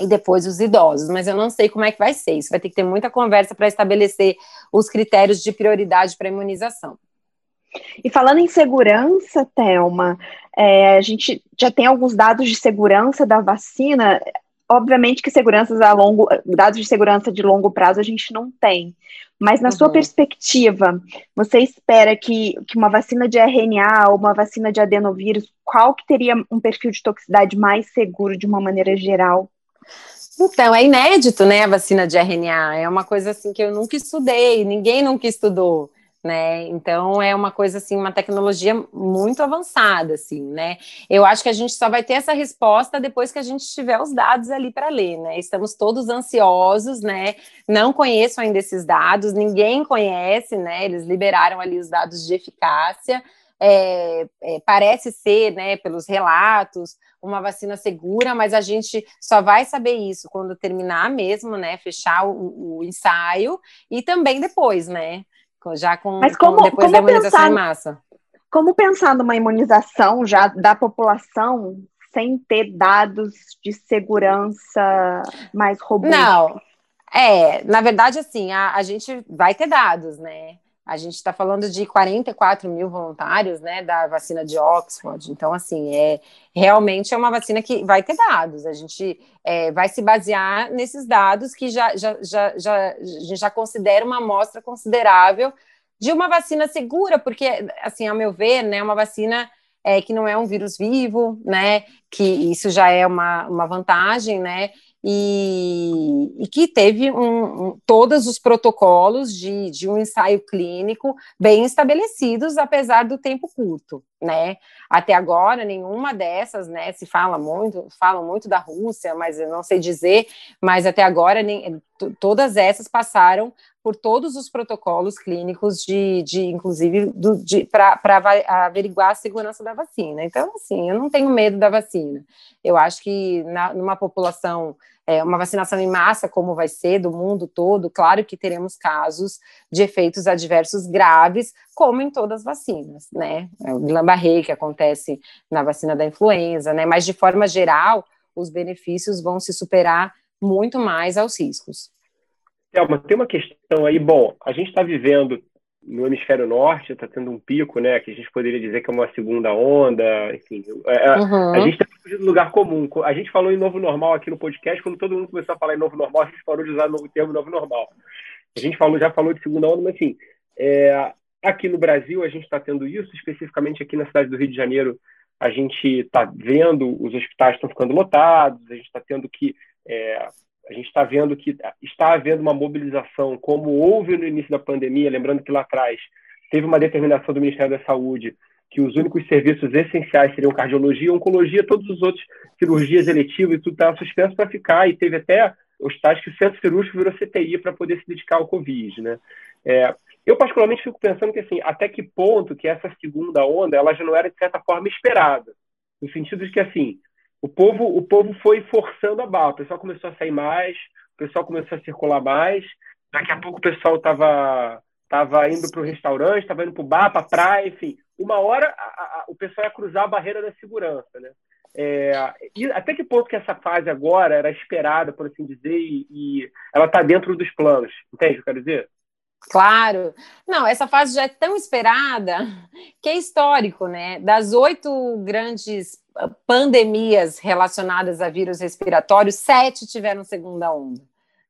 e depois os idosos, mas eu não sei como é que vai ser. Isso vai ter que ter muita conversa para estabelecer os critérios de prioridade para imunização. E falando em segurança, Thelma, é, a gente já tem alguns dados de segurança da vacina. Obviamente que seguranças a longo, dados de segurança de longo prazo a gente não tem. Mas na uhum. sua perspectiva, você espera que, que uma vacina de RNA ou uma vacina de adenovírus, qual que teria um perfil de toxicidade mais seguro de uma maneira geral? Então, é inédito, né, a vacina de RNA. É uma coisa assim que eu nunca estudei, ninguém nunca estudou né? Então é uma coisa assim, uma tecnologia muito avançada, assim, né? Eu acho que a gente só vai ter essa resposta depois que a gente tiver os dados ali para ler, né? Estamos todos ansiosos, né? Não conheço ainda esses dados, ninguém conhece, né? Eles liberaram ali os dados de eficácia. É, é, parece ser, né, pelos relatos, uma vacina segura, mas a gente só vai saber isso quando terminar mesmo, né, fechar o, o ensaio e também depois, né, já com, Mas como, com depois como da imunização pensar, em massa. Como pensar numa imunização já da população sem ter dados de segurança mais robustos? Não, é, na verdade, assim, a, a gente vai ter dados, né? A gente está falando de 44 mil voluntários, né, da vacina de Oxford. Então, assim, é realmente é uma vacina que vai ter dados. A gente é, vai se basear nesses dados que já, já, já, já, a gente já considera uma amostra considerável de uma vacina segura, porque, assim, ao meu ver, né, uma vacina é, que não é um vírus vivo, né, que isso já é uma, uma vantagem, né, e, e que teve um, um, todos os protocolos de, de um ensaio clínico bem estabelecidos, apesar do tempo curto, né? Até agora, nenhuma dessas, né? Se fala muito, falam muito da Rússia, mas eu não sei dizer, mas até agora nem, todas essas passaram por todos os protocolos clínicos de, de inclusive, para averiguar a segurança da vacina. Então, assim, eu não tenho medo da vacina. Eu acho que na, numa população, é, uma vacinação em massa, como vai ser do mundo todo, claro que teremos casos de efeitos adversos graves, como em todas as vacinas, né? É o Guillain-Barré, que acontece na vacina da influenza, né? Mas, de forma geral, os benefícios vão se superar muito mais aos riscos. Thelma, tem uma questão aí. Bom, a gente está vivendo no hemisfério norte, está tendo um pico, né? Que a gente poderia dizer que é uma segunda onda, enfim. É, é uhum. A gente está fugindo do lugar comum. A gente falou em novo normal aqui no podcast, quando todo mundo começou a falar em novo normal, a gente parou de usar o termo novo normal. A gente falou, já falou de segunda onda, mas assim, é, aqui no Brasil a gente está tendo isso, especificamente aqui na cidade do Rio de Janeiro, a gente está vendo os hospitais estão ficando lotados, a gente está tendo que é, a gente está vendo que está havendo uma mobilização, como houve no início da pandemia, lembrando que lá atrás teve uma determinação do Ministério da Saúde que os únicos serviços essenciais seriam cardiologia, oncologia, todos os outros cirurgias eletivas e tudo estava suspenso para ficar, e teve até hospitais que o centro cirúrgico virou CTI para poder se dedicar ao Covid, né? É, eu particularmente fico pensando que assim, até que ponto que essa segunda onda ela já não era de certa forma esperada, no sentido de que assim, o povo, o povo foi forçando a barra. O pessoal começou a sair mais, o pessoal começou a circular mais. Daqui a pouco o pessoal estava tava indo para o restaurante, estava indo para o bar, para a praia, enfim. Uma hora a, a, o pessoal ia cruzar a barreira da segurança, né? É, até que ponto que essa fase agora era esperada, por assim dizer, e, e ela está dentro dos planos? Entende o que eu quero dizer? Claro. Não, essa fase já é tão esperada que é histórico, né? Das oito grandes ah, pandemias relacionadas a vírus respiratórios, sete tiveram segunda onda,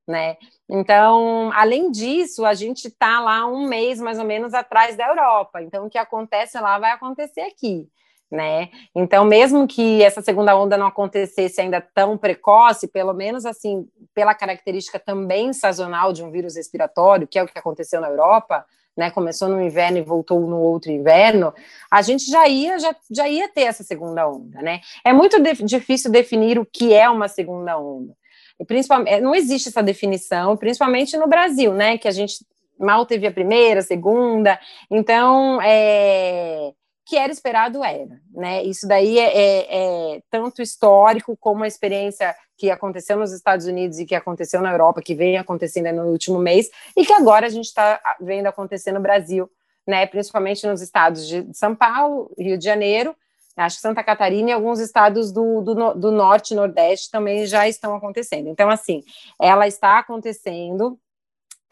né? Então, além disso, a gente está lá um mês mais ou menos atrás da Europa. Então, o que acontece lá vai acontecer aqui. Né? Então, mesmo que essa segunda onda não acontecesse ainda tão precoce, pelo menos assim, pela característica também sazonal de um vírus respiratório, que é o que aconteceu na Europa, né? Começou no inverno e voltou no outro inverno, a gente já ia já, já ia ter essa segunda onda, né? É muito de, difícil definir o que é uma segunda onda. E principalmente, não existe essa definição, principalmente no Brasil, né? Que a gente mal teve a primeira, a segunda. Então, é, que era esperado era, né? Isso daí é, é, é, tanto histórico como a experiência que aconteceu nos Estados Unidos e que aconteceu na Europa, que vem acontecendo no último mês e que agora a gente está vendo acontecer no Brasil, né? Principalmente nos estados de São Paulo, Rio de Janeiro, acho que Santa Catarina e alguns estados do, do, do norte e nordeste também já estão acontecendo. Então, assim, ela está acontecendo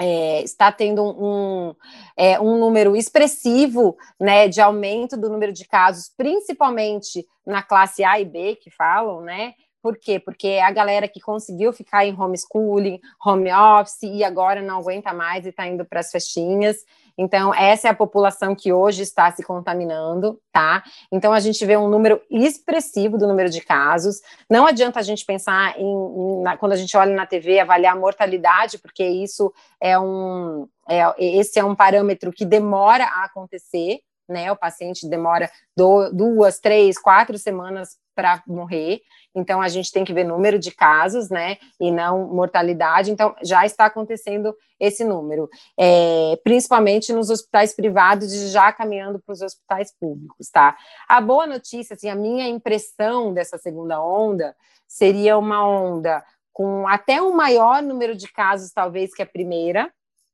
é, está tendo um, é, um número expressivo né, de aumento do número de casos, principalmente na classe A e B, que falam, né? Por quê? Porque é a galera que conseguiu ficar em homeschooling, home office e agora não aguenta mais e está indo para as festinhas. Então, essa é a população que hoje está se contaminando, tá? Então, a gente vê um número expressivo do número de casos. Não adianta a gente pensar em, em na, quando a gente olha na TV, avaliar a mortalidade, porque isso é um. É, esse é um parâmetro que demora a acontecer, né? O paciente demora do, duas, três, quatro semanas para morrer. Então, a gente tem que ver número de casos, né? E não mortalidade. Então, já está acontecendo esse número, é, principalmente nos hospitais privados e já caminhando para os hospitais públicos, tá? A boa notícia, assim, a minha impressão dessa segunda onda seria uma onda com até um maior número de casos, talvez, que a primeira,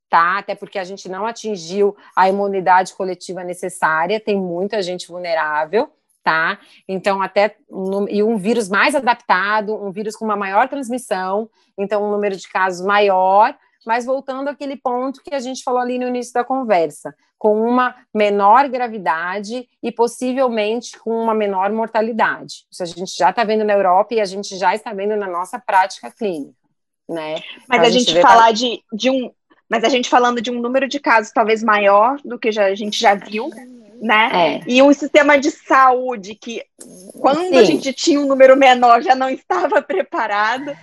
tá? Até porque a gente não atingiu a imunidade coletiva necessária, tem muita gente vulnerável, tá? Então, até um, e um vírus mais adaptado, um vírus com uma maior transmissão, então um número de casos maior, mas voltando àquele ponto que a gente falou ali no início da conversa, com uma menor gravidade e possivelmente com uma menor mortalidade. Isso a gente já está vendo na Europa e a gente já está vendo na nossa prática clínica, né? Mas a, a, gente, gente falar de, de um mas a gente falando de um número de casos talvez maior do que já, a gente já viu, né? É. E um sistema de saúde que, quando Sim. a gente tinha um número menor, já não estava preparado.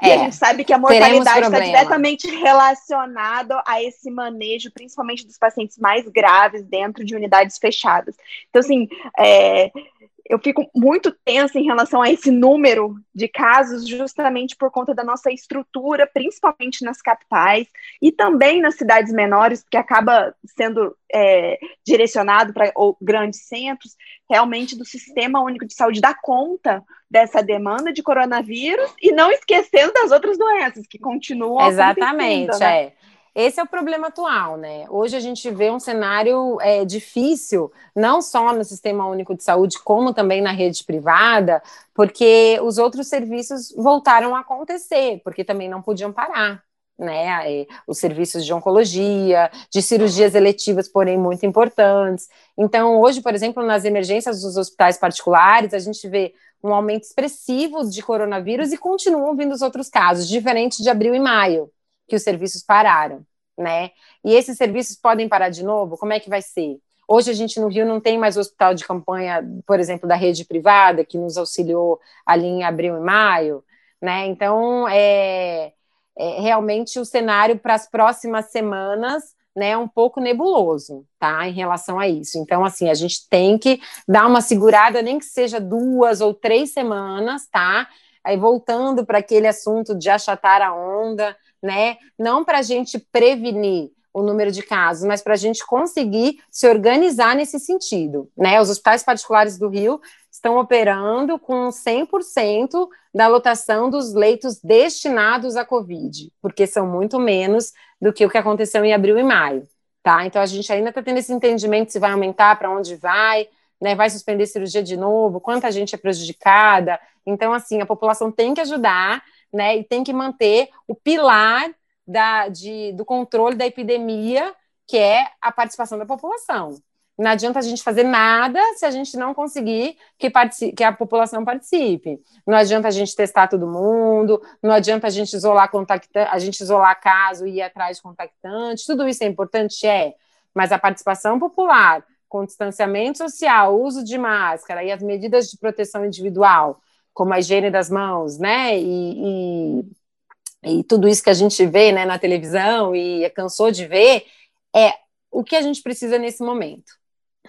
É. E a gente sabe que a mortalidade está diretamente relacionada a esse manejo, principalmente dos pacientes mais graves dentro de unidades fechadas. Então, assim, é, eu fico muito tensa em relação a esse número de casos, justamente por conta da nossa estrutura, principalmente nas capitais e também nas cidades menores, que acaba sendo é, direcionado para grandes centros, realmente do Sistema Único de Saúde dar conta dessa demanda de coronavírus e não esquecendo das outras doenças que continuam Exatamente, né? é. Esse é o problema atual, né? Hoje a gente vê um cenário é, difícil, não só no Sistema Único de Saúde, como também na rede privada, porque os outros serviços voltaram a acontecer, porque também não podiam parar. Né, os serviços de oncologia, de cirurgias eletivas, porém muito importantes. Então, hoje, por exemplo, nas emergências dos hospitais particulares, a gente vê um aumento expressivo de coronavírus e continuam vindo os outros casos, diferente de abril e maio que os serviços pararam, né? E esses serviços podem parar de novo? Como é que vai ser? Hoje a gente no Rio não tem mais hospital de campanha, por exemplo, da rede privada, que nos auxiliou ali em abril e maio, né? Então, é, é realmente o cenário para as próximas semanas né, um pouco nebuloso, tá, em relação a isso. Então, assim, a gente tem que dar uma segurada, nem que seja duas ou três semanas, tá? Aí, voltando para aquele assunto de achatar a onda, né? Não para a gente prevenir o número de casos, mas para a gente conseguir se organizar nesse sentido, né? Os hospitais particulares do Rio estão operando com 100% da lotação dos leitos destinados à Covid, porque são muito menos do que o que aconteceu em abril e maio, tá? Então a gente ainda está tendo esse entendimento se vai aumentar, para onde vai, né? Vai suspender cirurgia de novo, quanta gente é prejudicada. Então, assim, a população tem que ajudar né? E tem que manter o pilar da, de, do controle da epidemia, que é a participação da população. Não adianta a gente fazer nada se a gente não conseguir que, que a população participe. Não adianta a gente testar todo mundo, não adianta a gente isolar contactante, a gente isolar caso e ir atrás de contactantes. Tudo isso é importante, é, mas a participação popular com distanciamento social, uso de máscara e as medidas de proteção individual, como a higiene das mãos, né? E, e, e tudo isso que a gente vê né, na televisão e cansou de ver, é o que a gente precisa nesse momento.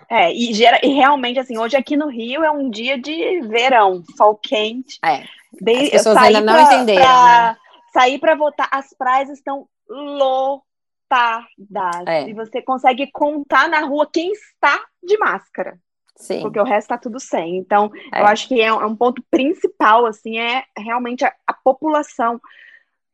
É, e, gera, e realmente, assim, hoje aqui no Rio é um dia de verão, sol quente. É. De, As pessoas ainda não pra, entenderam. Pra, né? Sair para votar, as praias estão lotadas. É. E você consegue contar na rua quem está de máscara. Sim. Porque o resto está tudo sem. Então, é. eu acho que é um, é um, ponto principal, assim, é realmente a, a população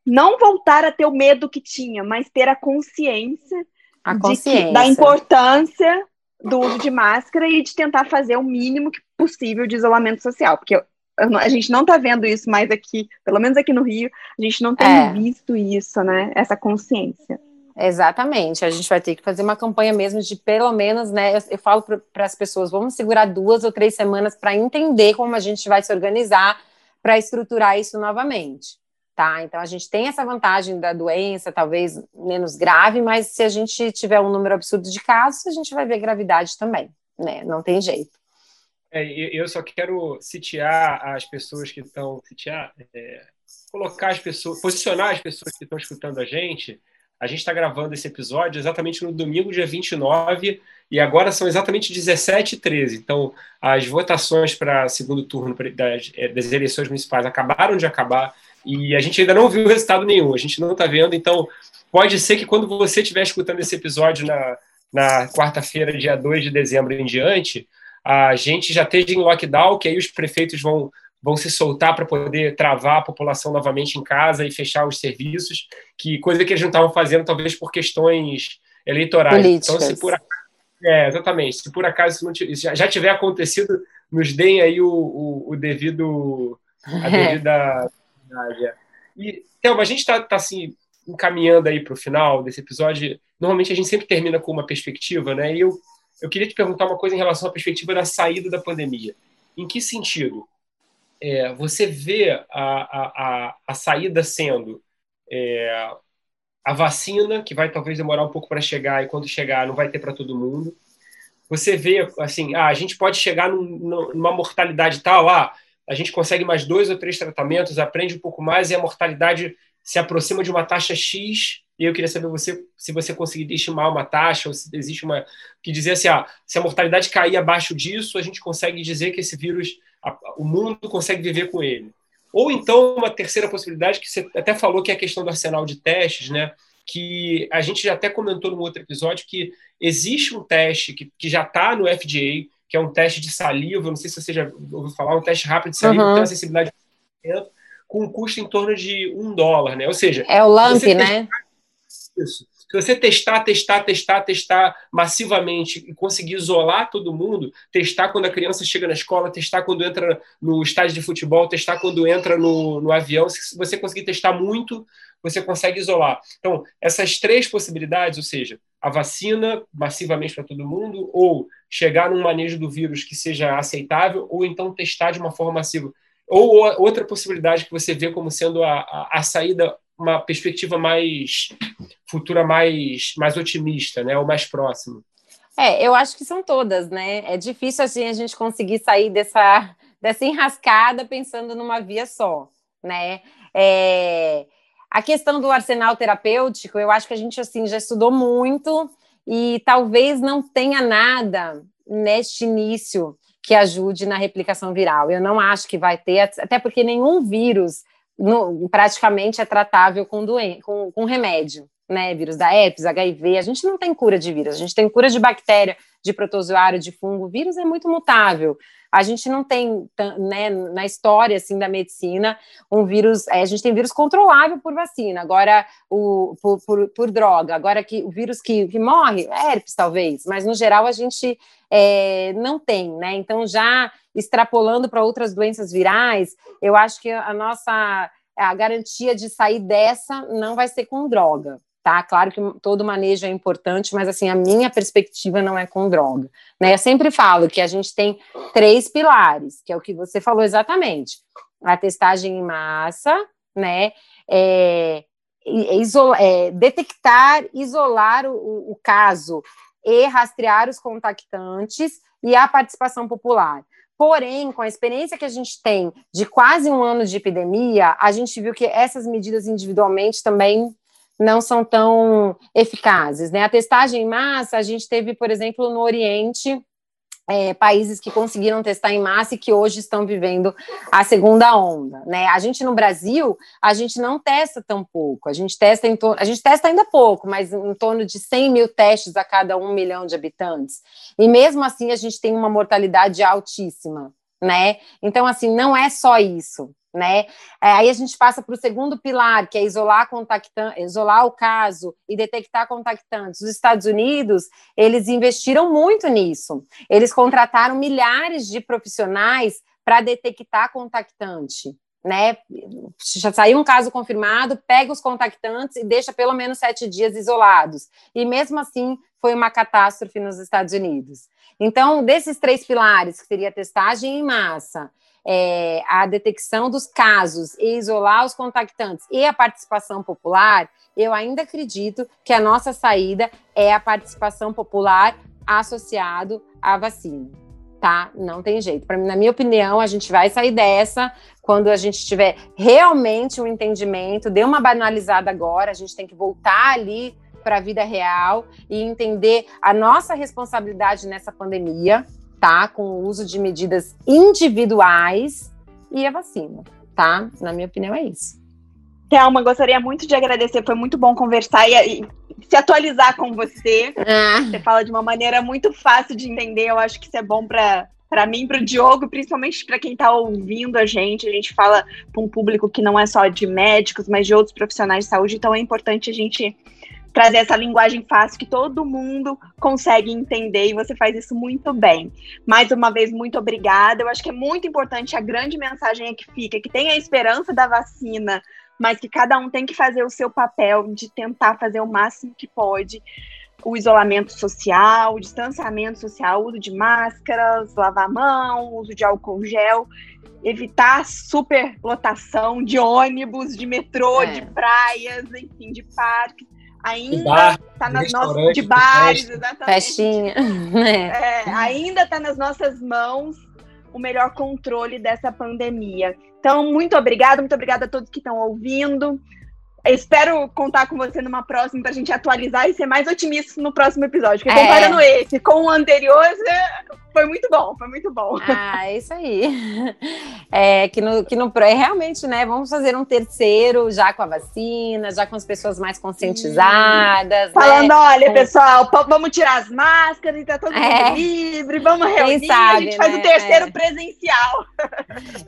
não voltar a ter o medo que tinha, mas ter a consciência, a consciência. Que, da importância do uso de máscara e de tentar fazer o mínimo possível de isolamento social, porque a gente não está vendo isso mais aqui, pelo menos aqui no Rio, a gente não tem é. visto isso, né? Essa consciência. Exatamente, a gente vai ter que fazer uma campanha mesmo de pelo menos, né? Eu, eu falo para as pessoas, vamos segurar duas ou três semanas para entender como a gente vai se organizar para estruturar isso novamente tá? Então a gente tem essa vantagem da doença, talvez menos grave, mas se a gente tiver um número absurdo de casos, a gente vai ver gravidade também, né? Não tem jeito. É, eu só quero sitiar as pessoas que estão sitiar, é, colocar as pessoas, posicionar as pessoas que estão escutando a gente. A gente está gravando esse episódio exatamente no domingo, dia 29, e agora são exatamente 17 e 13. Então, as votações para segundo turno das, é, das eleições municipais acabaram de acabar. E a gente ainda não viu resultado nenhum, a gente não está vendo. Então, pode ser que quando você estiver escutando esse episódio na, na quarta-feira, dia 2 de dezembro em diante, a gente já esteja em lockdown, que aí os prefeitos vão, vão se soltar para poder travar a população novamente em casa e fechar os serviços, que coisa que eles não estavam fazendo, talvez por questões eleitorais. Políticas. Então, se por acaso, é, exatamente. Se por acaso isso, não, isso já, tiver acontecido, nos deem aí o, o, o devido a devida verdade. E, Thelma, a gente está tá, assim, encaminhando aí para o final desse episódio. Normalmente a gente sempre termina com uma perspectiva, né? E eu, eu queria te perguntar uma coisa em relação à perspectiva da saída da pandemia. Em que sentido? É, você vê a, a, a, a saída sendo é, a vacina, que vai talvez demorar um pouco para chegar, e quando chegar não vai ter para todo mundo. Você vê, assim, ah, a gente pode chegar num, numa mortalidade tal, ah, a gente consegue mais dois ou três tratamentos, aprende um pouco mais e a mortalidade se aproxima de uma taxa X. E eu queria saber você se você conseguiria estimar uma taxa ou se existe uma que dizer assim, ah, se a mortalidade cair abaixo disso, a gente consegue dizer que esse vírus, a, o mundo consegue viver com ele. Ou então uma terceira possibilidade que você até falou que é a questão do arsenal de testes, né? Que a gente já até comentou no outro episódio que existe um teste que, que já está no FDA, que é um teste de saliva, não sei se você já ouviu falar, um teste rápido de saliva uhum. que tem uma sensibilidade com um custo em torno de um dólar, né? Ou seja, é o LAMP, né? Isso. Se você testar, testar, testar, testar massivamente e conseguir isolar todo mundo, testar quando a criança chega na escola, testar quando entra no estádio de futebol, testar quando entra no, no avião, se você conseguir testar muito, você consegue isolar. Então, essas três possibilidades, ou seja, a vacina massivamente para todo mundo, ou chegar num manejo do vírus que seja aceitável, ou então testar de uma forma massiva. Ou outra possibilidade que você vê como sendo a, a, a saída, uma perspectiva mais futura, mais, mais otimista, né, ou mais próxima. É, eu acho que são todas, né? É difícil assim a gente conseguir sair dessa, dessa enrascada pensando numa via só, né? É, a questão do arsenal terapêutico, eu acho que a gente assim já estudou muito e talvez não tenha nada neste início que ajude na replicação viral. Eu não acho que vai ter, até porque nenhum vírus no, praticamente é tratável com, com, com remédio, né? Vírus da herpes, HIV, a gente não tem cura de vírus, a gente tem cura de bactéria, de protozoário, de fungo. Vírus é muito mutável a gente não tem, né, na história assim da medicina, um vírus, é, a gente tem vírus controlável por vacina, agora o por, por, por droga, agora que o vírus que, que morre, é herpes talvez, mas no geral a gente é, não tem, né? Então já extrapolando para outras doenças virais, eu acho que a nossa a garantia de sair dessa não vai ser com droga, tá? Claro que todo manejo é importante, mas assim, a minha perspectiva não é com droga, né? Eu sempre falo que a gente tem três pilares, que é o que você falou exatamente. A testagem em massa, né? É, isola, é, detectar, isolar o, o caso e rastrear os contactantes e a participação popular. Porém, com a experiência que a gente tem de quase um ano de epidemia, a gente viu que essas medidas individualmente também não são tão eficazes. Né? A testagem em massa, a gente teve, por exemplo, no Oriente, é, países que conseguiram testar em massa e que hoje estão vivendo a segunda onda, né? A gente no Brasil, a gente não testa tão pouco, a gente testa em a gente testa ainda pouco, mas em torno de 100 mil testes a cada um milhão de habitantes. E mesmo assim a gente tem uma mortalidade altíssima, né? Então assim não é só isso, né? É, aí a gente passa para o segundo pilar, que é isolar, isolar o caso e detectar contactantes. Os Estados Unidos, eles investiram muito nisso. Eles contrataram milhares de profissionais para detectar contactante. Né? Já saiu um caso confirmado, pega os contactantes e deixa pelo menos sete dias isolados. E mesmo assim, foi uma catástrofe nos Estados Unidos. Então, desses três pilares, que seria testagem em massa, é, a detecção dos casos e isolar os contactantes e a participação popular, eu ainda acredito que a nossa saída é a participação popular associado à vacina. Tá? Não tem jeito. Pra, na minha opinião, a gente vai sair dessa quando a gente tiver realmente um entendimento. Deu uma banalizada agora, a gente tem que voltar ali para a vida real e entender a nossa responsabilidade nessa pandemia, tá? Com o uso de medidas individuais e a vacina, tá? Na minha opinião, é isso. Thelma, gostaria muito de agradecer, foi muito bom conversar e, e se atualizar com você. Ah. Você fala de uma maneira muito fácil de entender, eu acho que isso é bom para para mim, para o Diogo, principalmente para quem está ouvindo a gente. A gente fala para um público que não é só de médicos, mas de outros profissionais de saúde, então é importante a gente trazer essa linguagem fácil que todo mundo consegue entender e você faz isso muito bem. Mais uma vez, muito obrigada. Eu acho que é muito importante a grande mensagem é que fica, que tem a esperança da vacina, mas que cada um tem que fazer o seu papel de tentar fazer o máximo que pode. O isolamento social, o distanciamento social, uso de máscaras, lavar a mão, uso de álcool gel, evitar superlotação de ônibus, de metrô, é. de praias, enfim, de parques ainda bar, tá nas nossas de bares, exatamente. Festinha. É, ainda está nas nossas mãos o melhor controle dessa pandemia. Então, muito obrigada, muito obrigada a todos que estão ouvindo. Espero contar com você numa próxima para a gente atualizar e ser mais otimista no próximo episódio. Porque é. comparando esse com o anterior, foi muito bom, foi muito bom. Ah, é isso aí. É que no, que no é realmente, né? Vamos fazer um terceiro já com a vacina, já com as pessoas mais conscientizadas. Né? Falando, né? olha, com... pessoal, vamos tirar as máscaras e tá todo mundo é. livre, vamos reunir, sabe, a gente faz né? o terceiro é. presencial.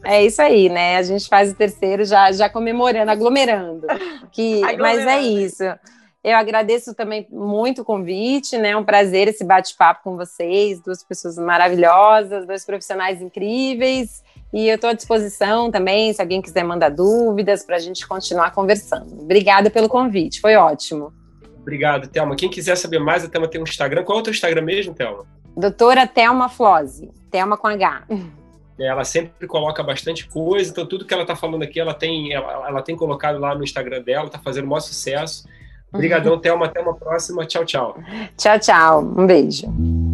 É isso aí, né? A gente faz o terceiro já, já comemorando, aglomerando. Que, aglomerando. Mas é isso. Eu agradeço também muito o convite, né? É um prazer esse bate-papo com vocês, duas pessoas maravilhosas, dois profissionais incríveis. E eu estou à disposição também, se alguém quiser mandar dúvidas, para a gente continuar conversando. Obrigada pelo convite, foi ótimo. Obrigado, Thelma. Quem quiser saber mais, a Thelma tem um Instagram. Qual é o teu Instagram mesmo, Thelma? Doutora Thelma Flose, Thelma com H. Ela sempre coloca bastante coisa, então tudo que ela está falando aqui, ela tem, ela, ela tem colocado lá no Instagram dela, está fazendo o maior sucesso. Obrigadão, Thelma. Até uma próxima. Tchau, tchau. Tchau, tchau. Um beijo.